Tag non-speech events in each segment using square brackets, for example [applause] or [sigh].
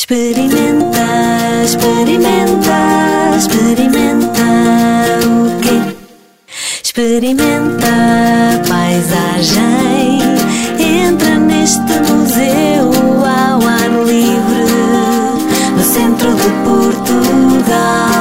Experimenta, experimenta, experimenta o quê? Experimenta a paisagem. Entra neste museu ao ar livre, no centro de Portugal.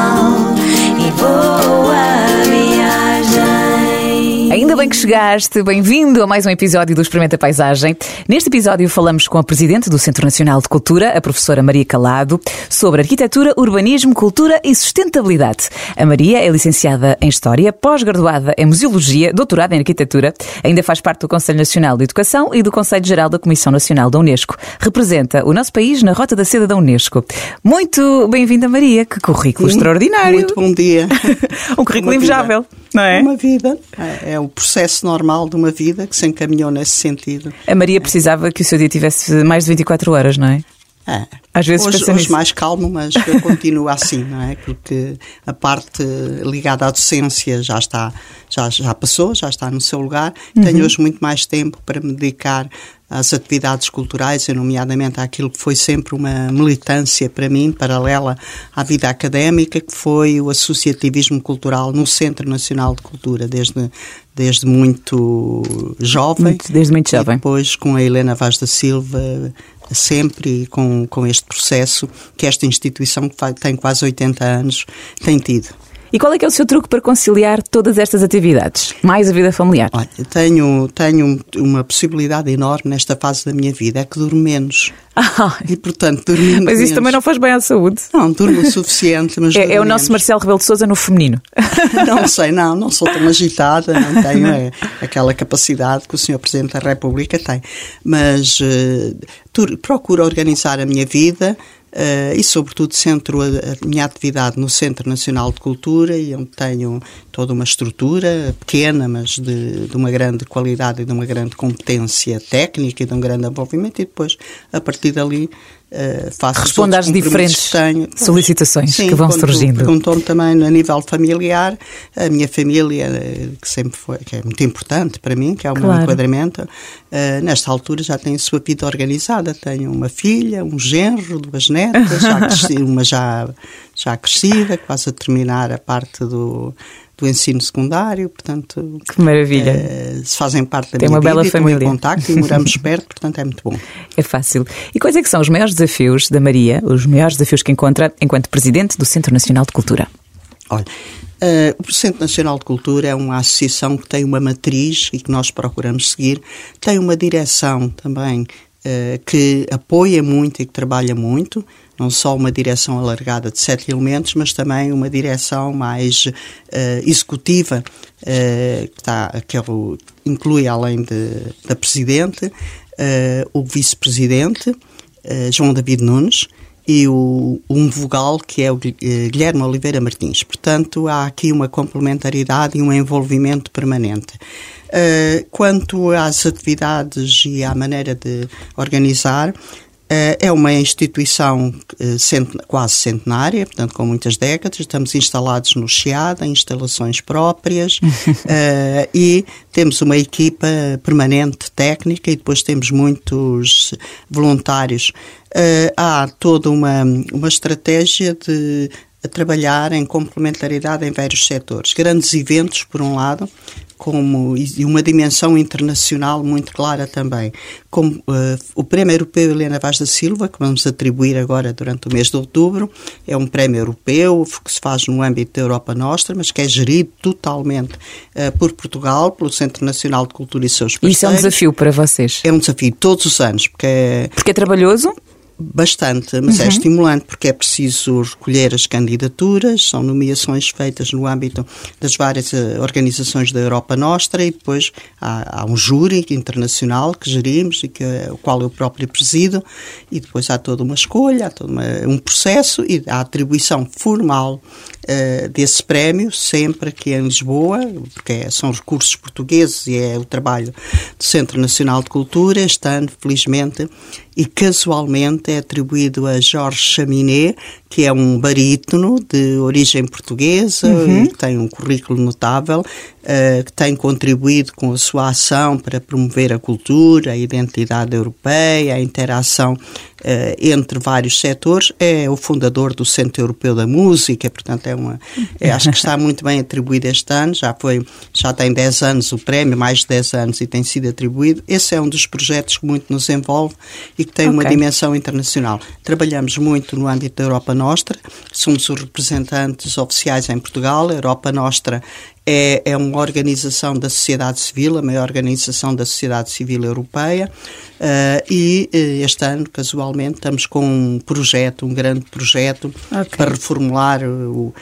Que chegaste, bem-vindo a mais um episódio do Experimenta Paisagem. Neste episódio falamos com a Presidente do Centro Nacional de Cultura, a professora Maria Calado, sobre arquitetura, urbanismo, cultura e sustentabilidade. A Maria é licenciada em História, pós-graduada em Museologia, doutorada em Arquitetura, ainda faz parte do Conselho Nacional de Educação e do Conselho Geral da Comissão Nacional da Unesco. Representa o nosso país na Rota da Seda da Unesco. Muito bem-vinda, Maria, que currículo extraordinário. Muito bom dia. [laughs] um currículo invejável, não é? É uma vida. É, é o processo normal de uma vida que se encaminhou nesse sentido. A Maria precisava que o seu dia tivesse mais de 24 horas, não é? É. Às vezes hoje, hoje nisso. mais calmo, mas eu [laughs] continuo assim, não é? Porque a parte ligada à docência já está, já, já passou, já está no seu lugar. Uhum. Tenho hoje muito mais tempo para me dedicar às atividades culturais, e nomeadamente àquilo que foi sempre uma militância para mim, paralela à vida académica, que foi o associativismo cultural no Centro Nacional de Cultura, desde, desde muito jovem. Muito- desde muito jovem. depois com a Helena Vaz da Silva, sempre com, com este processo que esta instituição, que tem quase 80 anos, tem tido. E qual é que é o seu truque para conciliar todas estas atividades? Mais a vida familiar? Olha, tenho, tenho uma possibilidade enorme nesta fase da minha vida, é que durmo menos. Ah, E, portanto, dormindo mas isso menos- também não faz bem à saúde. Não, durmo o suficiente, mas É, é o nosso. Marcelo Rebelo de Souza no feminino. [laughs] Não [laughs] sei, não, não sou tão agitada, não tenho é, aquela capacidade que o Sr. Presidente da República tem. Mas tur- procuro organizar a minha vida eh, e, sobretudo, centro a, a minha atividade no Centro Nacional de Cultura e onde tenho toda uma estrutura pequena, mas de, de uma grande qualidade e de uma grande competência técnica e de um grande envolvimento. E depois, a partir dali, eh, faço Responde às diferentes tenho. solicitações Sim, que vão surgindo. Perguntou-me também a nível familiar, a minha família, eh, que sempre foi, que é muito importante para mim, que é o meu Claro. enquadramento, eh, nesta altura já tem a sua vida organizada. Tenho uma filha, um genro, duas netas, já cresci- [laughs] uma já, já crescida, quase a terminar a parte do, do ensino secundário, portanto. Que maravilha. eh, se fazem parte da Tem minha uma bela vida estão família. em contacto e moramos [laughs] perto, portanto é muito bom. É fácil. E quais é que são os maiores desafios da Maria, os maiores desafios que encontra enquanto Presidente do Centro Nacional de Cultura? Olha, eh, o Centro Nacional de Cultura é uma associação que tem uma matriz e que nós procuramos seguir, tem uma direção também eh, que apoia muito e que trabalha muito, não só uma direção alargada de sete elementos, mas também uma direção mais eh, executiva, eh, que, está, que é inclui, além de- da Presidente, eh, o Vice-Presidente, João David Nunes, e o, um vogal que é o Gui- Guilherme Oliveira Martins. Portanto, há aqui uma complementaridade e um envolvimento permanente. Eh, quanto às atividades e à maneira de organizar, é uma instituição eh, quase centenária, portanto, com muitas décadas. Estamos instalados no Chiado, em instalações próprias, [laughs] eh, e temos uma equipa permanente técnica e depois temos muitos voluntários. Eh, há toda uma, uma estratégia de a trabalhar em complementaridade em vários setores. Grandes eventos, por um lado, como, e uma dimensão internacional muito clara também, como eh, o Prémio Europeu Helena Vaz da Silva, que vamos atribuir agora durante o mês de outubro, é um prémio europeu que se faz no âmbito da Europa Nostra, mas que é gerido totalmente eh, por Portugal, pelo Centro Nacional de Cultura e seus parceiros. isso é um desafio para vocês. É um desafio todos os anos, porque é, Porque é trabalhoso? Bastante, mas é estimulante porque é preciso recolher as candidaturas, são nomeações feitas no âmbito das várias eh, organizações da Europa Nostra e depois há, há um júri internacional que gerimos e que, o qual eu próprio presido e depois há toda uma escolha, há todo uma- um processo e a atribuição formal eh, desse prémio, sempre aqui em Lisboa, porque é- são recursos portugueses e é o trabalho do Centro Nacional de Cultura. Este ano, felizmente, e casualmente é atribuído a Jorge Chaminé, que é um barítono de origem portuguesa e que tem um currículo notável uh, que tem contribuído com a sua ação para promover a cultura, a identidade europeia, a interação uh, entre vários setores. É o fundador do Centro Europeu da Música, portanto, é uma, é, acho que está muito bem atribuído este ano. Já, foi, já tem 10 anos o prémio, mais de 10 anos, e tem sido atribuído. Esse é um dos projetos que muito nos envolve e que tem okay. uma dimensão internacional. Trabalhamos muito no âmbito da Europa Nostra, somos os representantes oficiais em Portugal. A Europa Nostra é, é uma organização da sociedade civil, a maior organização da sociedade civil europeia, uh, e uh, este ano, casualmente, estamos com um projeto, um grande projeto, okay. para reformular o,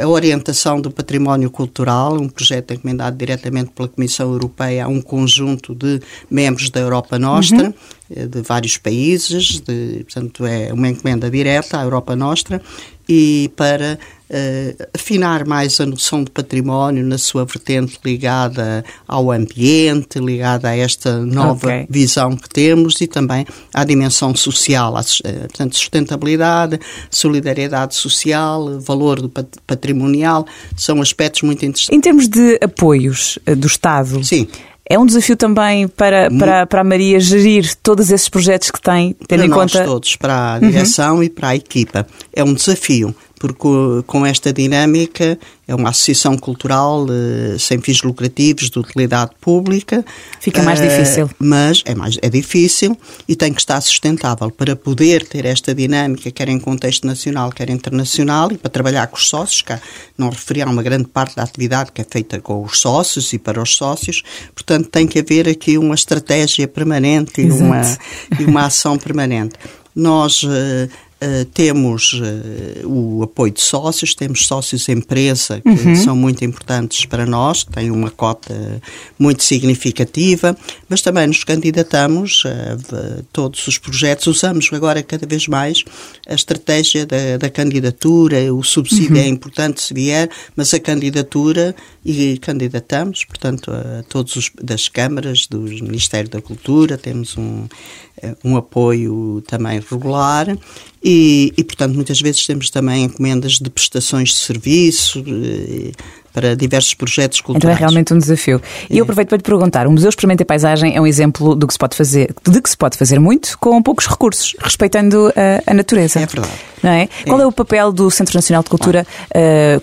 a orientação do património cultural, um projeto encomendado diretamente pela Comissão Europeia a um conjunto de membros da Europa Nostra, uhum. Eh, de vários países, de, portanto é uma encomenda direta à Europa Nostra, e para uh, afinar mais a noção de património na sua vertente ligada ao ambiente, ligada a esta nova okay. visão que temos e também à dimensão social, à, uh, portanto, sustentabilidade, solidariedade social, valor do patrimonial, são aspectos muito interessantes. Em termos de apoios uh, do Estado, Sim. É um desafio também para, para, para a Maria gerir todos esses projetos que tem, tendo para em nós conta. todos, para a direção uhum. e para a equipa. É um desafio, porque com esta dinâmica é uma associação cultural uh, sem fins lucrativos, de utilidade pública. Fica mais uh, difícil. Mas é, mais, é difícil e tem que estar sustentável para poder ter esta dinâmica, quer em contexto nacional, quer internacional, e para trabalhar com os sócios, que não referi a uma grande parte da atividade que é feita com os sócios e para os sócios. Portanto, tem que haver aqui uma estratégia permanente e uma, e uma ação permanente. Nós. Uh, Uh, temos uh, o apoio de sócios, temos sócios empresa que uhum. são muito importantes para nós, têm uma cota muito significativa, mas também nos candidatamos a todos os projetos. Usamos agora cada vez mais a estratégia da, da candidatura, o subsídio uhum. é importante se vier, mas a candidatura e candidatamos, portanto, a todos os das câmaras, do Ministério da Cultura, temos um, eh, um apoio também regular e, e, portanto, muitas vezes temos também encomendas de prestações de serviço eh, para diversos projetos culturais. Então é realmente um desafio. E é. eu aproveito para lhe perguntar, o Museu Experimenta Paisagem é um exemplo do que se pode fazer, de que se pode fazer muito com poucos recursos, respeitando a, a natureza. É verdade. Não é? é? Qual é o papel do Centro Nacional de Cultura uh,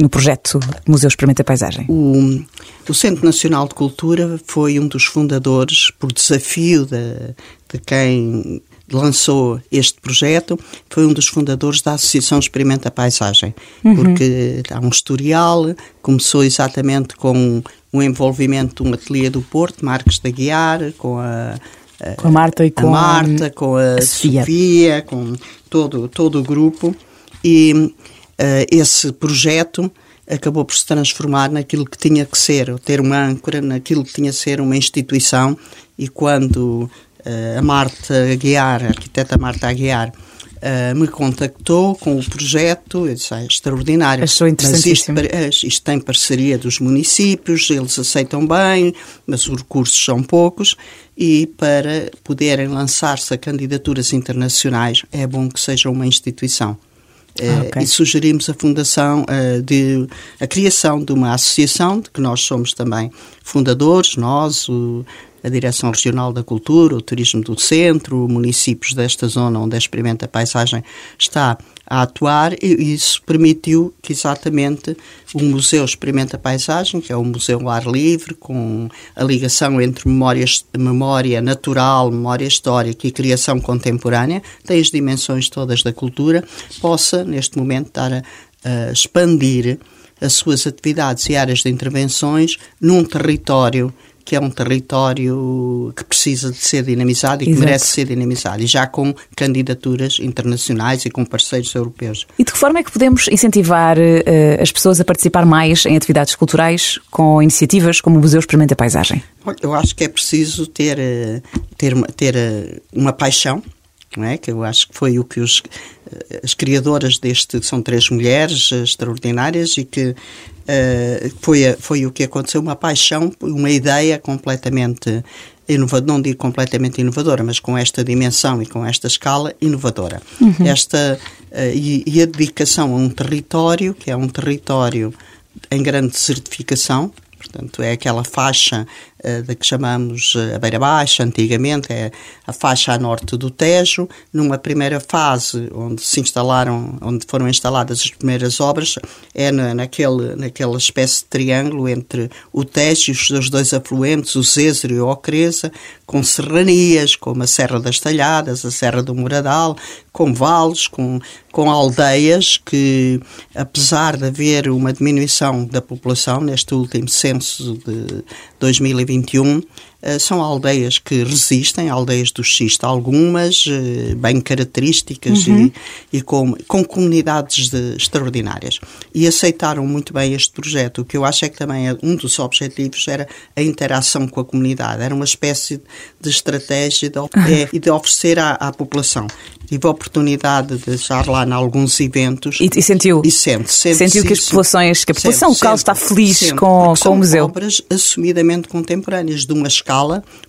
no projeto Museu Experimenta Paisagem? O, o Centro Nacional de Cultura foi um dos fundadores, por desafio de, de quem lançou este projeto, foi um dos fundadores da Associação Experimenta Paisagem, uhum. porque há um historial, começou exatamente com o envolvimento de um ateliê do Porto, Marcos da Guiar, com a, a, com a Marta e com a, Marta, com a, a Sofia. Sofia, com todo, todo o grupo, e uh, esse projeto acabou por se transformar naquilo que tinha que ser, ter uma âncora naquilo que tinha que ser uma instituição e quando a Marta Aguiar, a arquiteta Marta Aguiar, uh, me contactou com o projeto, eu disse, ah, é extraordinário. Achou interessantíssimo. Mas isto, isto tem parceria dos municípios, eles aceitam bem, mas os recursos são poucos e para poderem lançar-se a candidaturas internacionais é bom que seja uma instituição. Ah, okay. E sugerimos a fundação uh, de a criação de uma associação de que nós somos também fundadores, nós, o, a Direção Regional da Cultura, o Turismo do Centro, municípios desta zona onde a Experimenta Paisagem está a atuar e isso permitiu que exatamente o Museu Experimenta Paisagem, que é um museu ao ar livre, com a ligação entre memória, natural, memória histórica e criação contemporânea, tem as dimensões todas da cultura, possa, neste momento, estar a, a expandir as suas atividades e áreas de intervenções num território que é um território que precisa de ser dinamizado e que Exato. merece ser dinamizado, e já com candidaturas internacionais e com parceiros europeus. E de que forma é que podemos incentivar uh, as pessoas a participar mais em atividades culturais com iniciativas como o Museu Experimenta Paisagem? Eu acho que é preciso ter, eh, ter, ter eh, uma paixão é? que eu acho que foi o que os, as criadoras deste, são três mulheres extraordinárias e que uh, foi, foi o que aconteceu, uma paixão, uma ideia completamente inovadora, não digo completamente inovadora, mas com esta dimensão e com esta escala inovadora. Uhum. Esta, uh, e, e, a dedicação a um território, que é um território em grande certificação, portanto é aquela faixa eh, da que chamamos eh, a Beira Baixa, antigamente é a faixa a norte do Tejo, numa primeira fase onde se instalaram, onde foram instaladas as primeiras obras, é naquele, naquela espécie de triângulo entre o Tejo e os seus dois afluentes, o Zézero e o Ocreza, com serranias, como a Serra das Talhadas, a Serra do Muradal, com vales, com, com aldeias que, apesar de haver uma diminuição da população neste último censo de 2020, 21 são aldeias que resistem, aldeias do xisto, algumas eh, bem características uhum. e, e, com, com comunidades de, extraordinárias. E aceitaram muito bem este projeto. O que eu acho é que também é, um dos objetivos era a interação com a comunidade, era uma espécie de estratégia de, é, de oferecer à, à população tive a oportunidade de estar lá em alguns eventos. E, e sentiu? E sente, sente sentiu que as populações, que a população sente, local está feliz com, com o museu. obras assumidamente contemporâneas, de uma escala,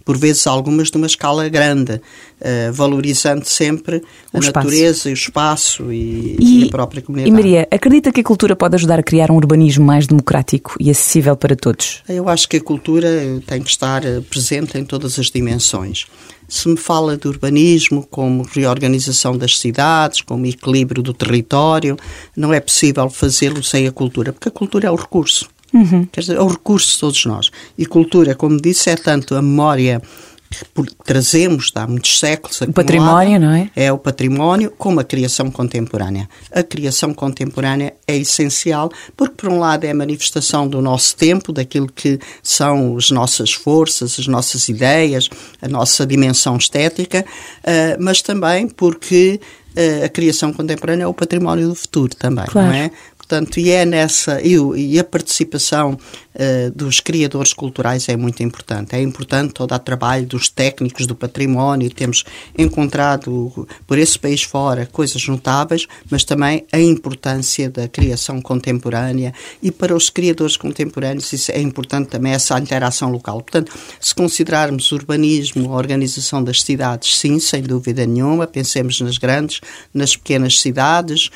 por vezes algumas de uma escala grande, uh, valorizando sempre o a espaço. natureza e o espaço e, e, e, a própria comunidade. E Maria, acredita que a cultura pode ajudar a criar um urbanismo mais democrático e acessível para todos? Eu acho que a cultura tem que estar eh, presente em todas as dimensões. Se me fala de urbanismo como reorganização das cidades, como equilíbrio do território, não é possível fazê-lo sem a cultura, porque a cultura é o recurso. Uhum. Quer dizer, é o recurso de todos nós. E cultura, como disse, é tanto a memória que trazemos há muitos séculos. O património, não é? É o património, como a criação contemporânea. A criação contemporânea é essencial porque, por um lado, é a manifestação do nosso tempo, daquilo que são as nossas forças, as nossas ideias, a nossa dimensão estética, uh, mas também porque uh, a criação contemporânea é o património do futuro também, claro. não é? Portanto, e é nessa, e, e a participação uh, dos criadores culturais é muito importante. É importante todo o trabalho dos técnicos do património, temos encontrado por esse país fora coisas notáveis, mas também a importância da criação contemporânea e para os criadores contemporâneos isso é importante também essa interação local. Portanto, se considerarmos urbanismo, a organização das cidades, sim, sem dúvida nenhuma, pensemos nas grandes, nas pequenas cidades,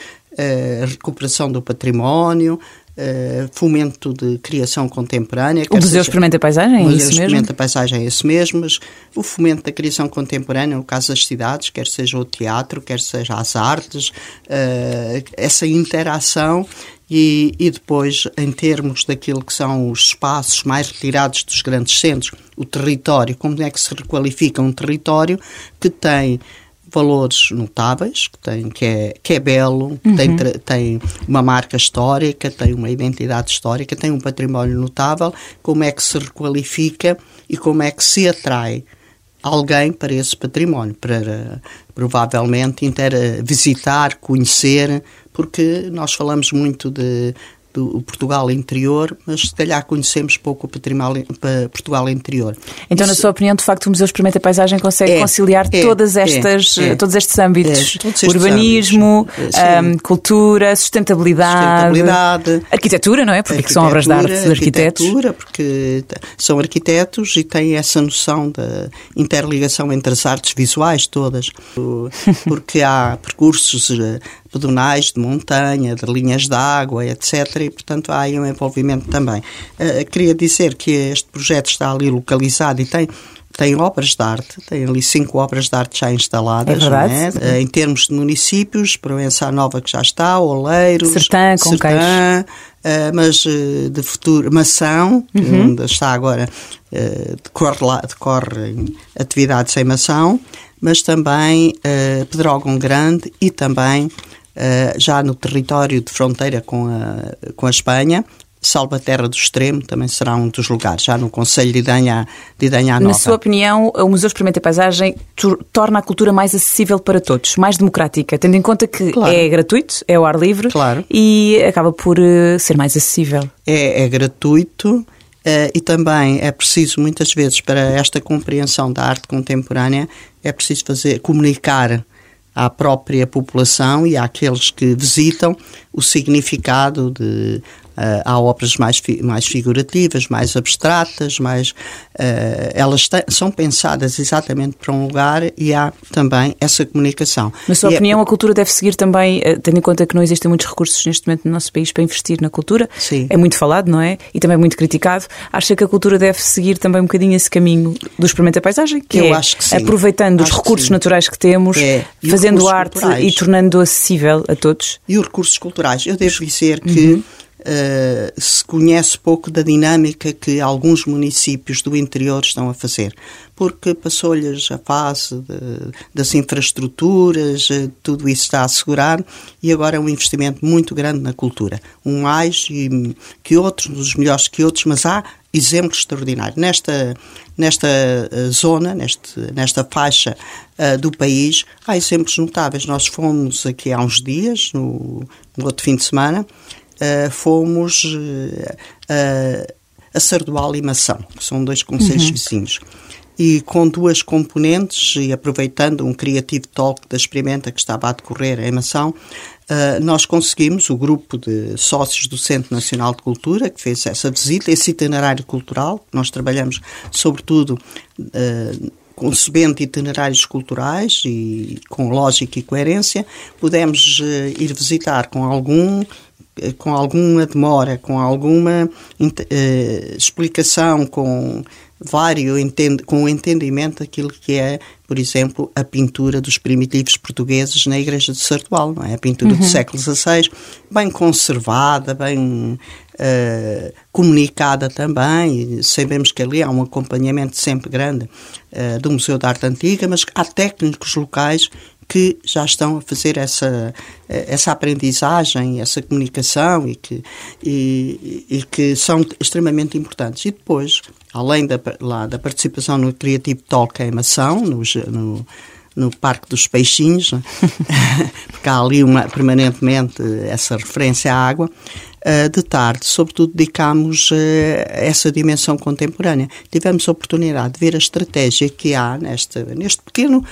a recuperação do património, fomento de criação contemporânea. O Museu Experimenta a Paisagem é isso mesmo? O Museu Experimenta a Paisagem é esse mesmo, mas o fomento da criação contemporânea, no caso das cidades, quer seja o teatro, quer seja as artes, uh, essa interação e, e, depois, em termos daquilo que são os espaços mais retirados dos grandes centros, o território, como é que se requalifica um território que tem valores notáveis, que, tem, que, é, que é belo, uhum. tem, tem uma marca histórica, tem uma identidade histórica, tem um património notável, como é que se requalifica e como é que se atrai alguém para esse património, para provavelmente inter, visitar, conhecer, porque nós falamos muito de do Portugal interior, mas se calhar conhecemos pouco o património Portugal interior. Então, Isso, na sua opinião, de facto, o Museu Experimenta a Paisagem consegue é, conciliar é, todas é, estas, é, todos estes âmbitos? Estes urbanismo, âmbitos, um, cultura, sustentabilidade, sustentabilidade, arquitetura, não é? Porque são obras de arte dos arquitetos. Arquitetura, porque são arquitetos e têm essa noção da interligação entre as artes visuais todas, [laughs] porque há percursos eh, pedonais de montanha, de linhas de água, etc. E, portanto, há aí um envolvimento também. Uh, queria dizer que este projeto está ali localizado e tem tem obras de arte, tem ali cinco obras de arte já instaladas. É verdade. É? Uh, em termos de municípios, Provença Nova que já está, Oleiros, Sertã. Uh, mas de futuro, Mação, uhum. onde está agora, decorre, decorre atividades em Mação, mas também Pedrógão Grande e também eh, já no território de fronteira com a, com a Espanha, Salvaterra do Extremo também será um dos lugares, já no Conselho de Idanha, de Idanha Nova. Na sua opinião, o Museu Experimenta Paisagem torna a cultura mais acessível para todos, mais democrática, tendo em conta que claro. é gratuito, é ao ar livre claro. e acaba por uh, ser mais acessível. É, é gratuito uh, e também é preciso, muitas vezes, para esta compreensão da arte contemporânea, é preciso fazer, comunicar à própria população e àqueles que visitam o significado de Uh, há obras mais, mais figurativas, mais abstratas, mais, uh, elas são pensadas exatamente para um lugar e há também essa comunicação. Na sua e é opinião, é... a cultura deve seguir também, tendo em conta que não existem muitos recursos neste momento no nosso país para investir na cultura, Sim. é muito falado, não é? E também muito criticado. Acha que a cultura deve seguir também um bocadinho esse caminho do experimento da paisagem? Que Eu é acho que sim. aproveitando acho os recursos naturais que temos, é. fazendo arte culturais. e tornando acessível a todos. E os recursos culturais. Eu devo dizer que uhum. Uh, se conhece pouco da dinâmica que alguns municípios do interior estão a fazer, porque passou-lhes a fase de, das infraestruturas, uh, tudo isso está assegurado e agora é um investimento muito grande na cultura. Um mais que outros, uns melhores que outros, mas há exemplo extraordinário. Nesta, nesta uh, zona, neste, nesta faixa uh, do país, há exemplos notáveis. Nós fomos aqui há uns dias, no, no outro fim de semana, uh, fomos a Sardual e Mação, que são dois conselhos uhum. vizinhos. E com duas componentes, e aproveitando um Creative Talk da Experimenta que estava a decorrer em Mação, Uh, nós conseguimos, o grupo de sócios do Centro Nacional de Cultura, que fez essa visita, esse itinerário cultural, nós trabalhamos sobretudo uh, concebendo itinerários culturais e com lógica e coerência, pudemos uh, ir visitar com algum com alguma demora, com alguma explicação, com vário com o entendimento daquilo que é, por exemplo, a pintura dos primitivos portugueses na Igreja de Sartual, não é? A pintura uhum. do século XVI, bem conservada, bem uh, comunicada também. Sabemos que ali há um acompanhamento sempre grande uh, do Museu da Arte Antiga, mas há técnicos locais que já estão a fazer essa, essa aprendizagem, essa comunicação e que, e, e que são extremamente importantes. E depois, além da, lá, da participação no Creative Talk em Mação, no, no, no Parque dos Peixinhos, né? [laughs] porque há ali uma, permanentemente essa referência à água, Uh, de tarde, sobretudo, dedicámos uh, essa dimensão contemporânea. Tivemos a oportunidade de ver a estratégia que há neste, neste pequeno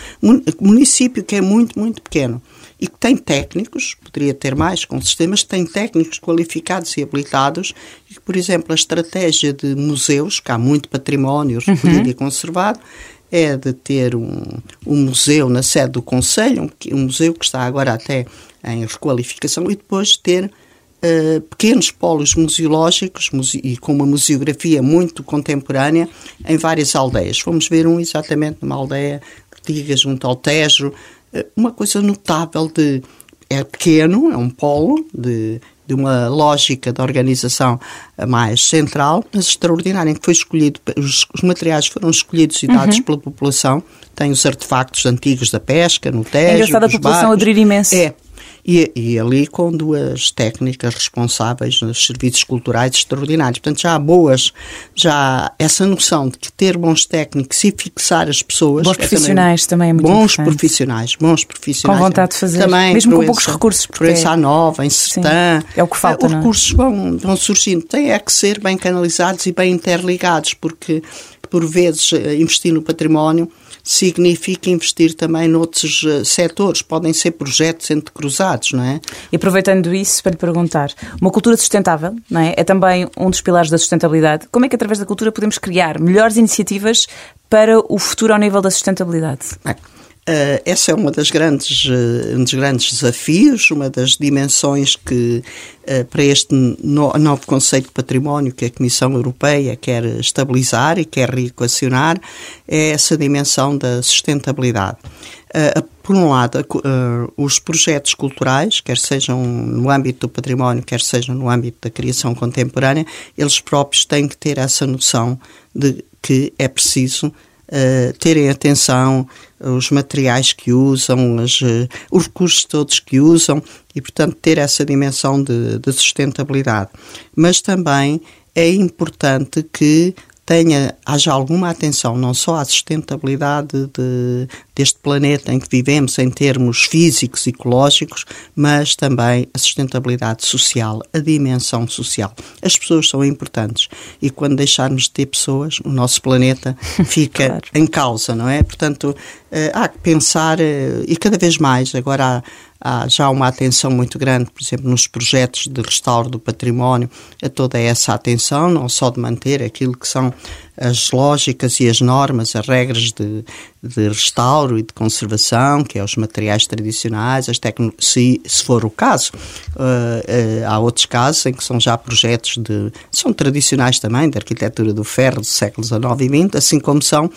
município, que é muito, muito pequeno, e que tem técnicos, poderia ter mais com sistemas, tem técnicos qualificados e habilitados, e por exemplo, a estratégia de museus, que há muito património recolhido uhum. e conservado, é de ter um, um museu na sede do Conselho, um, um museu que está agora até em requalificação, e depois ter Uh, pequenos polos museológicos muse e com uma museografia muito contemporânea em várias aldeias. Fomos ver um exatamente numa aldeia que diga junto ao Tejo, uh, uma coisa notável de é pequeno, é um polo de, de uma lógica de organização mais central, mas extraordinária, em que foi escolhido, os, os materiais foram escolhidos e dados uhum. pela população, tem os artefactos antigos da pesca no Tejo. É engraçado a população barcos. aderir imenso. É, e, e, ali com duas técnicas responsáveis nos serviços culturais extraordinários. Portanto, já há boas, já há essa noção de que ter bons técnicos e fixar as pessoas. Bons profissionais também, também é muito Bons importante. profissionais, bons profissionais. Com vontade de fazer, também, mesmo com poucos recursos. Porque Proença é... Nova, em Sertã. É o que falta, Os é? recursos vão, vão surgindo. Têm é que ser bem canalizados e bem interligados, porque por vezes eh, investir no património significa investir também noutros uh, setores, podem ser projetos entrecruzados, não é? E aproveitando isso para lhe perguntar, uma cultura sustentável, não é? É também um dos pilares da sustentabilidade. Como é que através da cultura podemos criar melhores iniciativas para o futuro ao nível da sustentabilidade? Bem, Uh, essa é uma das grandes, uh, um dos grandes desafios, uma das dimensões que, uh, para este no, novo conceito de património que a Comissão Europeia quer estabilizar e quer reequacionar, é essa dimensão da sustentabilidade. por um lado, os projetos culturais, quer sejam no âmbito do património, quer sejam no âmbito da criação contemporânea, eles próprios têm que ter essa noção de que é preciso uh, terem atenção aos materiais que usam, as, uh, os recursos todos que usam e, portanto, ter essa dimensão de, de sustentabilidade. Mas também é importante que tenha, haja alguma atenção não só à sustentabilidade de, deste planeta em que vivemos em termos físicos e ecológicos, mas também a sustentabilidade social, a dimensão social. As pessoas são importantes e quando deixarmos de ter pessoas, o nosso planeta [laughs] fica claro. em causa, não é? Portanto, eh, há que pensar, eh, e cada vez mais, agora há já uma atenção muito grande, por exemplo, nos projetos de restauro do património, a toda essa atenção, não só de manter aquilo que são as lógicas e as normas, as regras de, de restauro e de conservação, que é os materiais tradicionais, as se, se for o caso. Uh, uh, há outros casos em que são já projetos de. são tradicionais também, da arquitetura do ferro do século XIX e XX, assim como são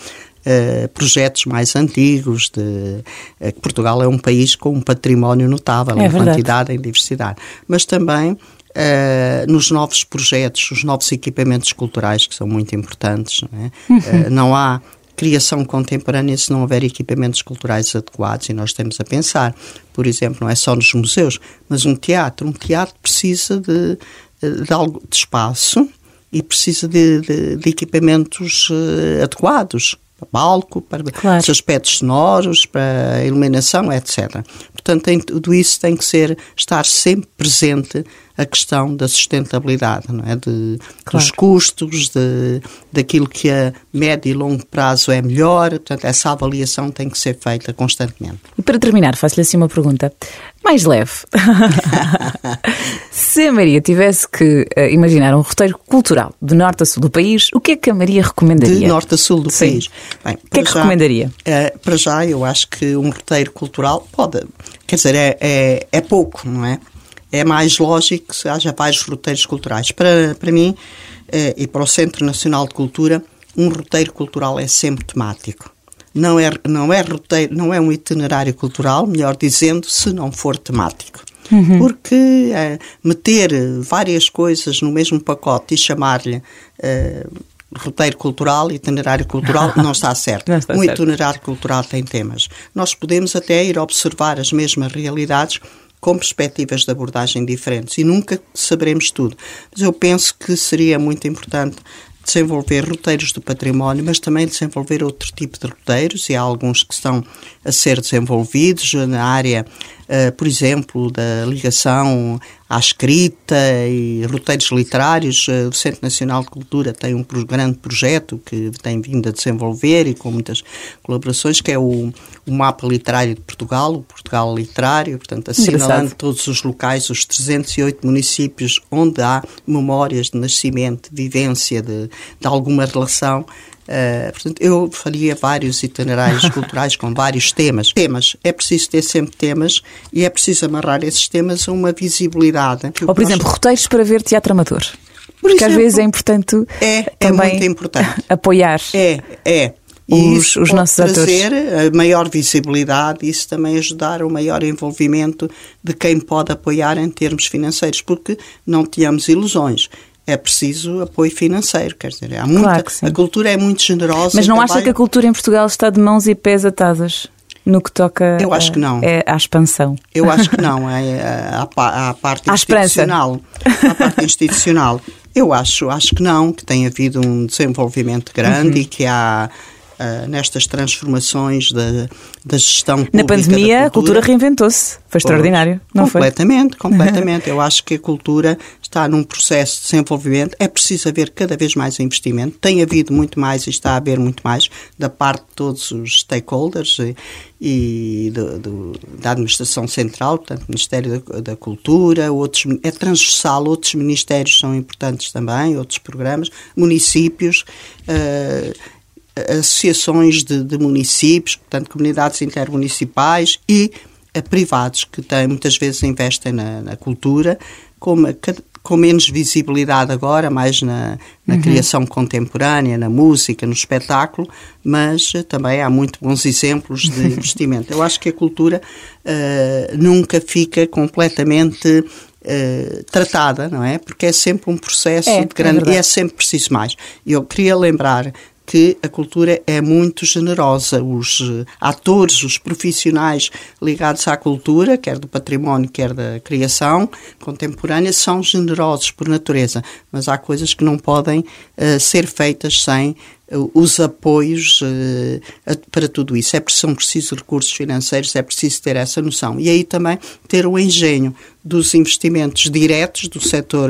Uh, projetos mais antigos. De, uh, Portugal é um país com um património notável é em verdade. quantidade e diversidade, mas também Uh, nos novos projetos, os novos equipamentos culturais que são muito importantes. Não, é? uhum. uh, não há criação contemporânea se não houver equipamentos culturais adequados e nós estamos a pensar, por exemplo, não é só nos museus, mas um teatro. Um teatro precisa de, de algo de espaço e precisa de, de, de equipamentos uh, adequados para palco, para claro. os aspectos sonoros, para a iluminação, etc. Portanto, tem, tudo isso tem que ser, estar sempre presente a questão da sustentabilidade, não é? De, claro. dos custos, de, daquilo que a médio e longo prazo é melhor, portanto, essa avaliação tem que ser feita constantemente. E para terminar, faço-lhe assim uma pergunta mais leve. [laughs] Se a Maria tivesse que uh, imaginar um roteiro cultural de norte a sul do país, o que é que a Maria recomendaria? De norte a sul do Sim. país. Bem, o que é que já, recomendaria? Uh, para já, eu acho que um roteiro cultural pode, quer dizer, é, é, é pouco, não é? É mais lógico que haja vários roteiros culturais. Para, para mim eh, e para o Centro Nacional de Cultura, um roteiro cultural é sempre temático. Não é, não é, roteiro, não é um itinerário cultural, melhor dizendo, se não for temático. Uhum. Porque eh, meter várias coisas no mesmo pacote e chamar-lhe eh, roteiro cultural, itinerário cultural, [laughs] não está certo. Não está um certo. itinerário cultural tem temas. Nós podemos até ir observar as mesmas realidades com perspectivas de abordagem diferentes e nunca saberemos tudo. Mas eu penso que seria muito importante desenvolver roteiros do património, mas também desenvolver outro tipo de roteiros, e há alguns que estão a ser desenvolvidos na área, uh, por exemplo, da ligação à escrita e roteiros literários. Uh, o Centro Nacional de Cultura tem um grande projeto que tem vindo a desenvolver e com muitas colaborações, que é o, o Mapa Literário de Portugal, o Portugal Literário, portanto, assinalando todos os locais, os 308 municípios onde há memórias de nascimento, de vivência, de, de alguma relação. Uh, portanto, eu faria vários itinerários [laughs] culturais com vários temas. Temas, é preciso ter sempre temas e é preciso amarrar esses temas a uma visibilidade. Ou, por exemplo, roteiros para ver teatro amador. Por Porque exemplo, às vezes é importante é, também é muito importante. [laughs] apoiar. É, é. E os, os nossos trazer atores. a maior visibilidade, isso também ajudar o maior envolvimento de quem pode apoiar em termos financeiros, porque não tínhamos ilusões é preciso apoio financeiro, quer dizer, há muita, claro a cultura é muito generosa. Mas não trabalho... acha que a cultura em Portugal está de mãos e pés atadas? No que toca Eu acho que não. É à expansão. Eu acho que [laughs] não. É à, parte à institucional. À parte institucional. Eu acho, acho que não, que tem havido um desenvolvimento grande uhum. e que há uh, nestas transformações da, da gestão pública. Na pandemia, a cultura reinventou-se. Foi extraordinário, não completamente, foi? Completamente, [laughs] completamente. Eu acho que a cultura está num processo de desenvolvimento. É preciso haver cada vez mais investimento. Tem havido muito mais e está a haver muito mais da parte de todos os stakeholders e, e do, do, da Administração Central, portanto, Ministério da, da, Cultura, outros, é transversal, outros ministérios são importantes também, outros programas, municípios. Uh, associações de, de municípios, portanto, comunidades intermunicipais e a privados que têm, muitas vezes investem na, na cultura, como com menos visibilidade agora, mais na, na uhum. criação contemporânea, na música, no espetáculo, mas também há muito bons exemplos de [laughs] investimento. Eu acho que a cultura uh, nunca fica completamente Uh, tratada, não é? Porque é sempre um processo é, de grande é e é sempre preciso mais. Eu queria lembrar que a cultura é muito generosa. Os eh, atores, os profissionais ligados à cultura, quer do património, quer da criação contemporânea, são generosos por natureza, mas há coisas que não podem uh, ser feitas sem os apoios para tudo isso. É, são precisos recursos financeiros, é preciso ter essa noção. E aí também ter o engenho dos investimentos diretos do setor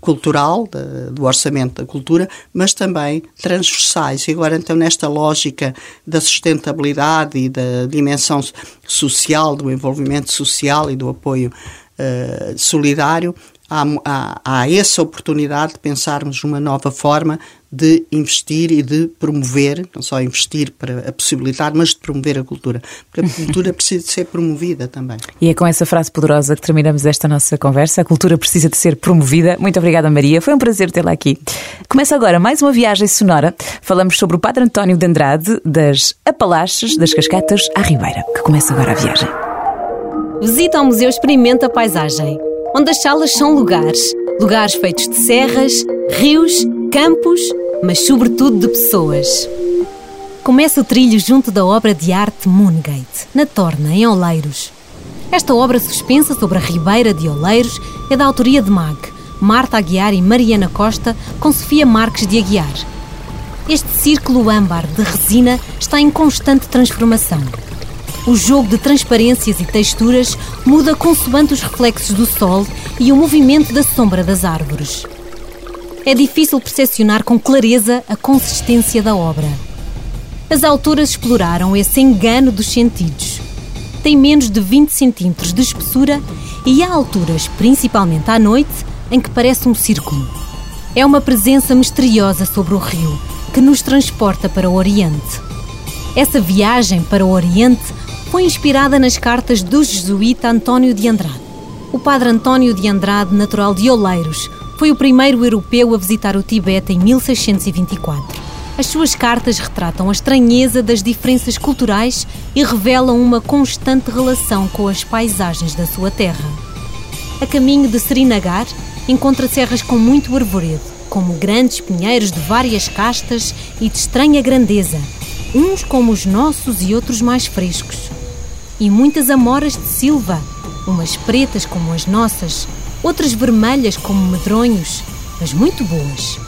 cultural, do orçamento da cultura, mas também transversais. E agora, então, nesta lógica da sustentabilidade e da dimensão social, do envolvimento social e do apoio uh, solidário, há, há, há, essa oportunidade de pensarmos uma nova forma de investir e de promover, não só investir para a possibilitar, mas de promover a cultura. Porque a [laughs] cultura precisa de ser promovida também. E é com essa frase poderosa que terminamos esta nossa conversa. A cultura precisa de ser promovida. Muito obrigada, Maria. Foi um prazer tê-la aqui. Começa agora mais uma viagem sonora. Falamos sobre o Padre António de Andrade, das Apalaches, das Cascatas à Ribeira, que começa agora a viagem. Visita ao Museu Experimenta a Paisagem, onde as salas são lugares. Lugares feitos de serras, rios, campos, mas sobretudo de pessoas. Começa o trilho junto da obra de arte Moongate, na Torna, em Oleiros. Esta obra suspensa sobre a Ribeira de Oleiros é da autoria de Mag, Marta Aguiar e Mariana Costa, com Sofia Marques de Aguiar. Este círculo âmbar de resina está em constante transformação. O jogo de transparências e texturas muda consoante os reflexos do sol e o movimento da sombra das árvores é difícil percepcionar com clareza a consistência da obra. As autoras exploraram esse engano dos sentidos. Tem menos de 20 centímetros de espessura e há alturas, principalmente à noite, em que parece um círculo. É uma presença misteriosa sobre o rio que nos transporta para o Oriente. Essa viagem para o Oriente foi inspirada nas cartas do jesuíta António de Andrade. O padre António de Andrade, natural de Oleiros, foi o primeiro europeu a visitar o Tibete em 1624. As suas cartas retratam a estranheza das diferenças culturais e revelam uma constante relação com as paisagens da sua terra. A caminho de Srinagar, encontra serras com muito arvoredo, como grandes pinheiros de várias castas e de estranha grandeza, uns como os nossos e outros mais frescos. E muitas amoras de silva, umas pretas como as nossas, outras vermelhas como medronhos, mas muito boas.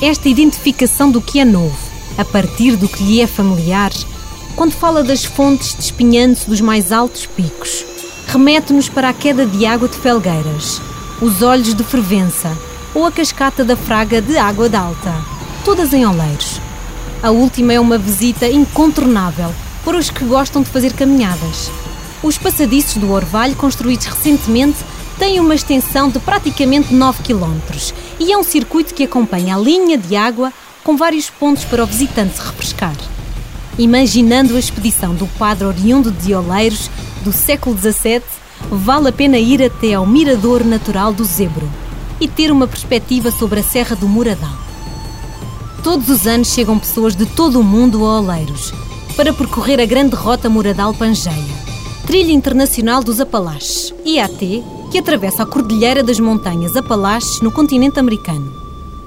Esta identificação do que é novo, a partir do que lhe é familiar, quando fala das fontes despinhando-se dos mais altos picos, remete-nos para a queda de água de Felgueiras, os olhos de Fervença ou a cascata da Fraga de Água d'Alta, todas em Oleiros. A última é uma visita incontornável para os que gostam de fazer caminhadas. Os passadiços do Orvalho, construídos recentemente, tem uma extensão de praticamente 9 km e é um circuito que acompanha a linha de água com vários pontos para o visitante se refrescar. Imaginando a expedição do padre oriundo de Oleiros do século XVII, vale a pena ir até ao Mirador Natural do Zebro e ter uma perspectiva sobre a Serra do Muradal. Todos os anos chegam pessoas de todo o mundo a Oleiros para percorrer a grande rota Muradal Pangeia, trilha internacional dos Apalaches, IAT, que atravessa a Cordilheira das Montanhas Apalaches no continente americano.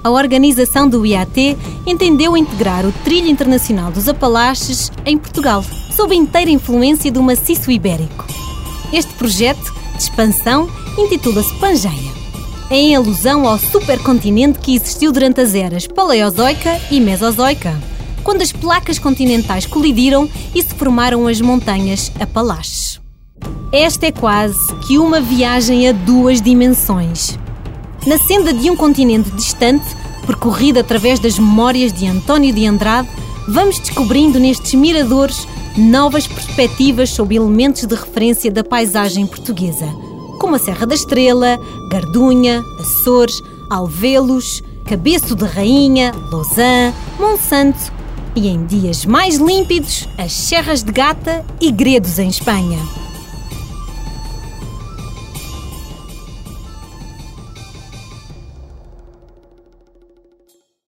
A organização do IAT entendeu integrar o Trilho Internacional dos Apalaches em Portugal, sob a inteira influência do maciço ibérico. Este projeto de expansão intitula-se Pangeia, em alusão ao supercontinente que existiu durante as eras Paleozoica e Mesozoica, quando as placas continentais colidiram e se formaram as montanhas Apalaches. Esta é quase que uma viagem a duas dimensões. Na senda de um continente distante, percorrida através das memórias de António de Andrade, vamos descobrindo nestes miradores novas perspectivas sobre elementos de referência da paisagem portuguesa, como a Serra da Estrela, Gardunha, Açores, Alvelos, Cabeço de Rainha, Lausanne, Monsanto e, em dias mais límpidos, as Serras de Gata e Gredos em Espanha.